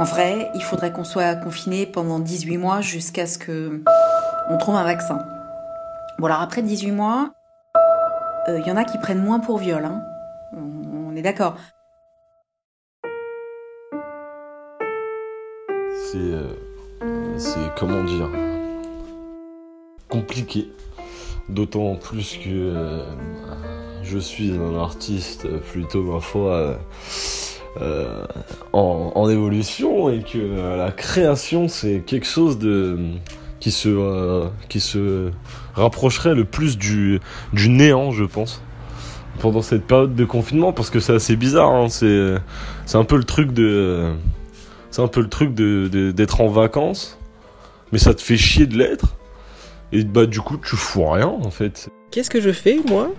En vrai, il faudrait qu'on soit confiné pendant 18 mois jusqu'à ce que on trouve un vaccin. Bon alors après 18 mois, il euh, y en a qui prennent moins pour viol. Hein. On, est d'accord. C'est, euh, c'est comment dire, compliqué. D'autant plus que euh, je suis un artiste plutôt, ma foi, en, évolution et que la création, c'est quelque chose de qui se, euh, qui se rapprocherait le plus du, du néant, je pense, pendant cette période de confinement, parce que c'est assez bizarre. Hein, c'est, c'est un peu le truc de, c'est un peu le truc de, d'être en vacances, mais ça te fait chier de l'être, et bah du coup tu fous rien en fait. Qu'est-ce que je fais moi?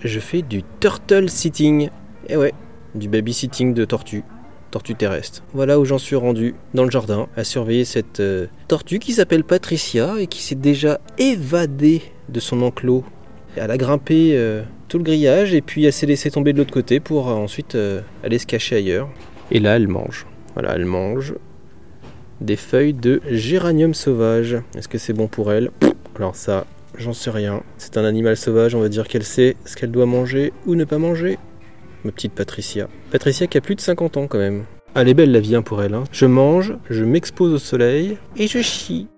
Je fais du turtle sitting. Et eh ouais, du babysitting de tortue tortue terrestre. Voilà où j'en suis rendu, dans le jardin, à surveiller cette euh, tortue qui s'appelle Patricia et qui s'est déjà évadée de son enclos. Elle a grimpé euh, tout le grillage et puis elle s'est laissée tomber de l'autre côté pour euh, ensuite aller se cacher ailleurs. Et là, elle mange. Voilà, elle mange des feuilles de géranium sauvage. Est-ce que c'est bon pour elle? Alors ça, j'en sais rien. C'est un animal sauvage, on va dire qu'elle sait ce qu'elle doit manger ou ne pas manger ma petite Patricia. Patricia qui a plus de 50 ans quand même. Elle est belle la vie hein, pour elle. Hein. Je mange, je m'expose au soleil et je chie.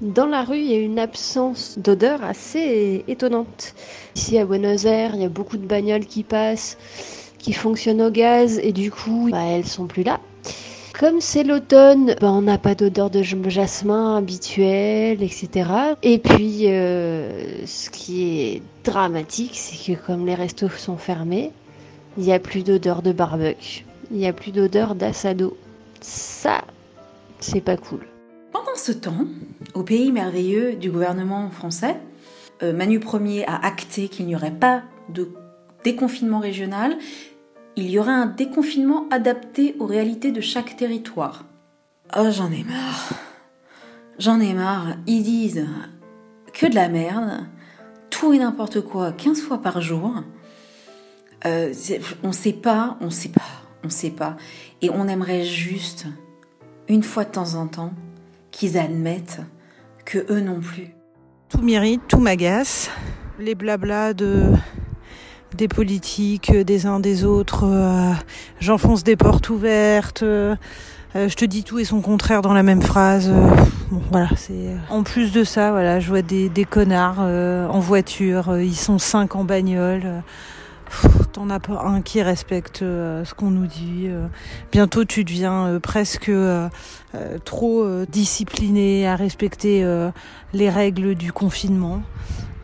Dans la rue, il y a une absence d'odeur assez étonnante. Ici à Buenos Aires, il y a beaucoup de bagnoles qui passent, qui fonctionnent au gaz et du coup, bah, elles sont plus là. Comme c'est l'automne, bah, on n'a pas d'odeur de jasmin habituelle, etc. Et puis, euh, ce qui est dramatique, c'est que comme les restos sont fermés, il n'y a plus d'odeur de barbecue. Il n'y a plus d'odeur d'assado. Ça, c'est pas cool. Pendant ce temps, au pays merveilleux du gouvernement français, euh, Manu Ier a acté qu'il n'y aurait pas de déconfinement régional, il y aurait un déconfinement adapté aux réalités de chaque territoire. Oh, j'en ai marre. J'en ai marre. Ils disent que de la merde, tout et n'importe quoi 15 fois par jour. Euh, on ne sait pas, on ne sait pas, on ne sait pas. Et on aimerait juste, une fois de temps en temps, qu'ils admettent que eux non plus. Tout mérite, tout m'agace. Les blablas de des politiques, des uns des autres. Euh, j'enfonce des portes ouvertes. Euh, je te dis tout et son contraire dans la même phrase. En plus de ça, voilà, je vois des, des connards en voiture. ils sont cinq en bagnole t'en as pas un qui respecte euh, ce qu'on nous dit. Euh. bientôt, tu deviens euh, presque trop discipliné à respecter les règles du confinement.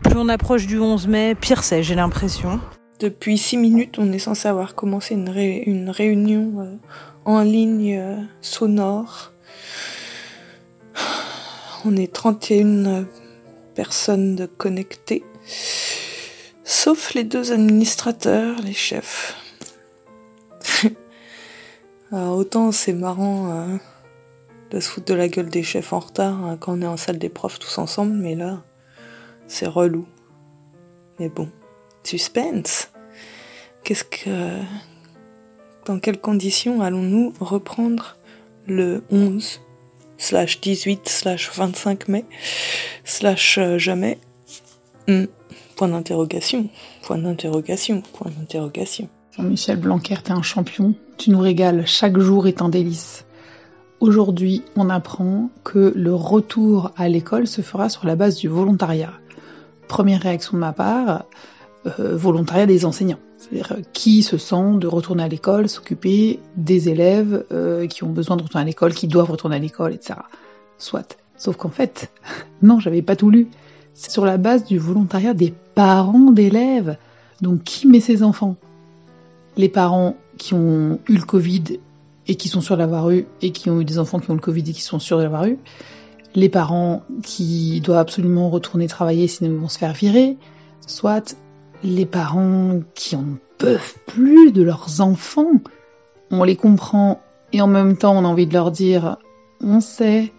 Plus on approche du 11 mai, pire c'est, j'ai l'impression. Depuis six minutes, on est censé avoir commencé une réunion en ligne sonore. On est 31 personnes connectées. Sauf les deux administrateurs, les chefs. autant c'est marrant euh, de se foutre de la gueule des chefs en retard hein, quand on est en salle des profs tous ensemble, mais là, c'est relou. Mais bon, suspense. Qu'est-ce que. Dans quelles conditions allons-nous reprendre le 11 slash 18 slash 25 mai slash euh, jamais hmm. Point d'interrogation, point d'interrogation, point d'interrogation. Jean-Michel Blanquer, t'es un champion. Tu nous régales. Chaque jour est un délice. Aujourd'hui, on apprend que le retour à l'école se fera sur la base du volontariat. Première réaction de ma part, euh, volontariat des enseignants. C'est-à-dire euh, qui se sent de retourner à l'école, s'occuper des élèves euh, qui ont besoin de retourner à l'école, qui doivent retourner à l'école, etc. Soit. Sauf qu'en fait, non, j'avais pas tout lu. C'est sur la base du volontariat des parents d'élèves. Donc qui met ses enfants? Les parents qui ont eu le Covid et qui sont sûrs d'avoir eu, et qui ont eu des enfants qui ont le Covid et qui sont sûrs d'avoir eu. Les parents qui doivent absolument retourner travailler sinon ils vont se faire virer. Soit les parents qui en peuvent plus de leurs enfants. On les comprend et en même temps on a envie de leur dire on sait,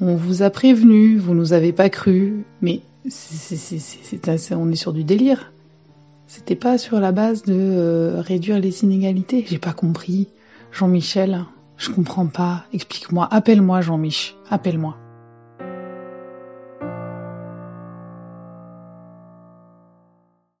on vous a prévenu, vous nous avez pas cru, mais c'est, on est sur du délire. C'était pas sur la base de euh, réduire les inégalités. J'ai pas compris. Jean-Michel, Je comprends pas. Explique-moi. Appelle-moi, Jean-Mich. Appelle-moi.